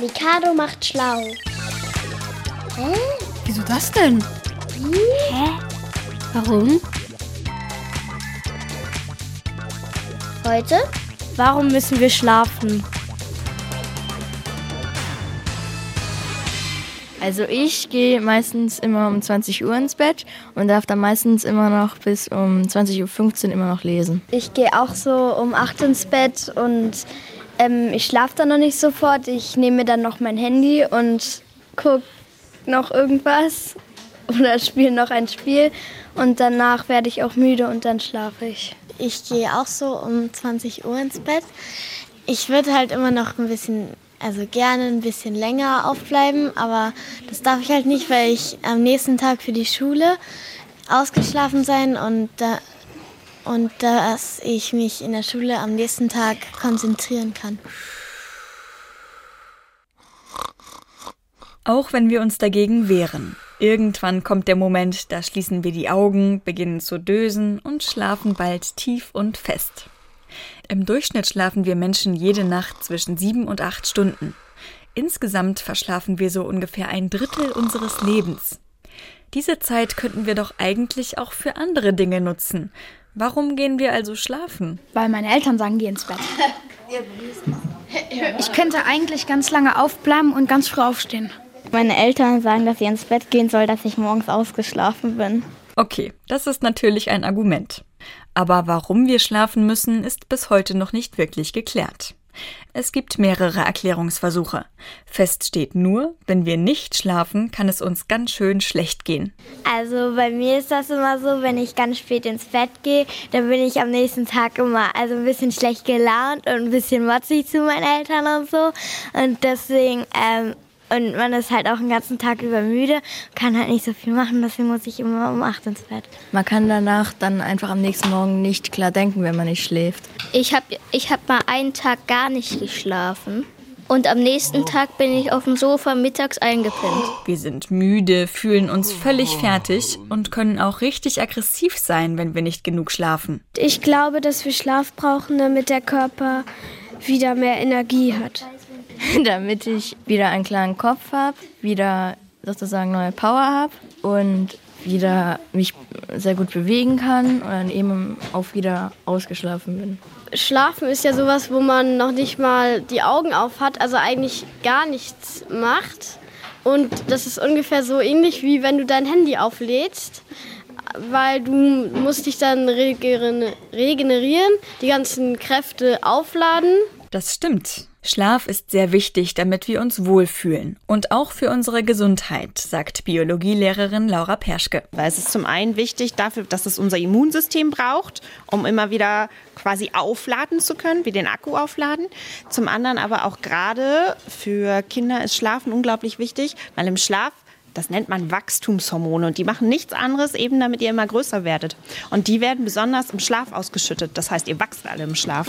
Mikado macht schlau. Hä? Wieso das denn? Hä? Warum? Heute? Warum müssen wir schlafen? Also ich gehe meistens immer um 20 Uhr ins Bett und darf dann meistens immer noch bis um 20.15 Uhr immer noch lesen. Ich gehe auch so um 8 ins Bett und ähm, ich schlafe dann noch nicht sofort. Ich nehme dann noch mein Handy und gucke noch irgendwas oder spiele noch ein Spiel und danach werde ich auch müde und dann schlafe ich. Ich gehe auch so um 20 Uhr ins Bett. Ich würde halt immer noch ein bisschen also gerne ein bisschen länger aufbleiben, aber das darf ich halt nicht, weil ich am nächsten Tag für die Schule ausgeschlafen sein und da und dass ich mich in der Schule am nächsten Tag konzentrieren kann. Auch wenn wir uns dagegen wehren. Irgendwann kommt der Moment, da schließen wir die Augen, beginnen zu dösen und schlafen bald tief und fest. Im Durchschnitt schlafen wir Menschen jede Nacht zwischen sieben und acht Stunden. Insgesamt verschlafen wir so ungefähr ein Drittel unseres Lebens. Diese Zeit könnten wir doch eigentlich auch für andere Dinge nutzen. Warum gehen wir also schlafen? Weil meine Eltern sagen, geh ins Bett. Ich könnte eigentlich ganz lange aufbleiben und ganz früh aufstehen. Meine Eltern sagen, dass ich ins Bett gehen soll, dass ich morgens ausgeschlafen bin. Okay, das ist natürlich ein Argument. Aber warum wir schlafen müssen, ist bis heute noch nicht wirklich geklärt. Es gibt mehrere Erklärungsversuche. Fest steht nur, wenn wir nicht schlafen, kann es uns ganz schön schlecht gehen. Also bei mir ist das immer so, wenn ich ganz spät ins Bett gehe, dann bin ich am nächsten Tag immer also ein bisschen schlecht gelaunt und ein bisschen motzig zu meinen Eltern und so. Und deswegen ähm, und man ist halt auch den ganzen Tag über müde, kann halt nicht so viel machen, deswegen muss ich immer um 8 ins Bett. Man kann danach dann einfach am nächsten Morgen nicht klar denken, wenn man nicht schläft. Ich habe ich hab mal einen Tag gar nicht geschlafen. Und am nächsten Tag bin ich auf dem Sofa mittags eingepinnt. Wir sind müde, fühlen uns völlig fertig und können auch richtig aggressiv sein, wenn wir nicht genug schlafen. Ich glaube, dass wir Schlaf brauchen, damit der Körper wieder mehr Energie hat. damit ich wieder einen klaren Kopf habe, wieder sozusagen neue Power habe und wieder mich sehr gut bewegen kann und dann eben auch wieder ausgeschlafen bin. Schlafen ist ja sowas, wo man noch nicht mal die Augen auf hat, also eigentlich gar nichts macht. Und das ist ungefähr so ähnlich wie wenn du dein Handy auflädst, weil du musst dich dann regenerieren, die ganzen Kräfte aufladen. Das stimmt. Schlaf ist sehr wichtig, damit wir uns wohlfühlen und auch für unsere Gesundheit, sagt Biologielehrerin Laura Perschke. Weil es ist zum einen wichtig dafür, dass es unser Immunsystem braucht, um immer wieder quasi aufladen zu können, wie den Akku aufladen. Zum anderen aber auch gerade für Kinder ist Schlafen unglaublich wichtig, weil im Schlaf das nennt man Wachstumshormone und die machen nichts anderes, eben damit ihr immer größer werdet. Und die werden besonders im Schlaf ausgeschüttet. Das heißt, ihr wachst alle im Schlaf.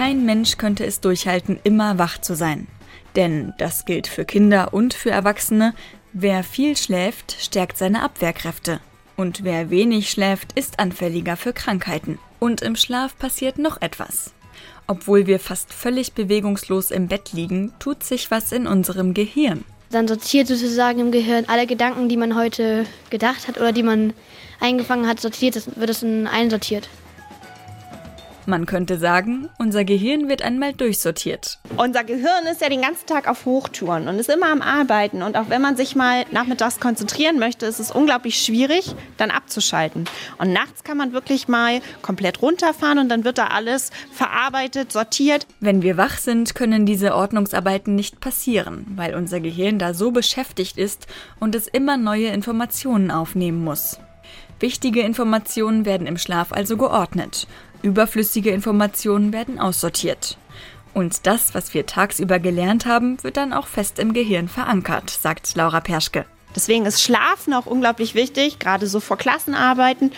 Kein Mensch könnte es durchhalten, immer wach zu sein. Denn das gilt für Kinder und für Erwachsene. Wer viel schläft, stärkt seine Abwehrkräfte. Und wer wenig schläft, ist anfälliger für Krankheiten. Und im Schlaf passiert noch etwas. Obwohl wir fast völlig bewegungslos im Bett liegen, tut sich was in unserem Gehirn. Dann sortiert sozusagen im Gehirn alle Gedanken, die man heute gedacht hat oder die man eingefangen hat, sortiert, wird es in einsortiert. Man könnte sagen, unser Gehirn wird einmal durchsortiert. Unser Gehirn ist ja den ganzen Tag auf Hochtouren und ist immer am Arbeiten. Und auch wenn man sich mal nachmittags konzentrieren möchte, ist es unglaublich schwierig, dann abzuschalten. Und nachts kann man wirklich mal komplett runterfahren und dann wird da alles verarbeitet, sortiert. Wenn wir wach sind, können diese Ordnungsarbeiten nicht passieren, weil unser Gehirn da so beschäftigt ist und es immer neue Informationen aufnehmen muss. Wichtige Informationen werden im Schlaf also geordnet. Überflüssige Informationen werden aussortiert. Und das, was wir tagsüber gelernt haben, wird dann auch fest im Gehirn verankert, sagt Laura Perschke. Deswegen ist Schlafen auch unglaublich wichtig, gerade so vor Klassenarbeiten,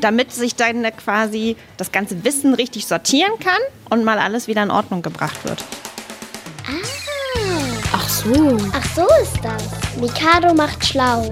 damit sich dann quasi das ganze Wissen richtig sortieren kann und mal alles wieder in Ordnung gebracht wird. Ah. Ach so. Ach so ist das. Mikado macht schlau.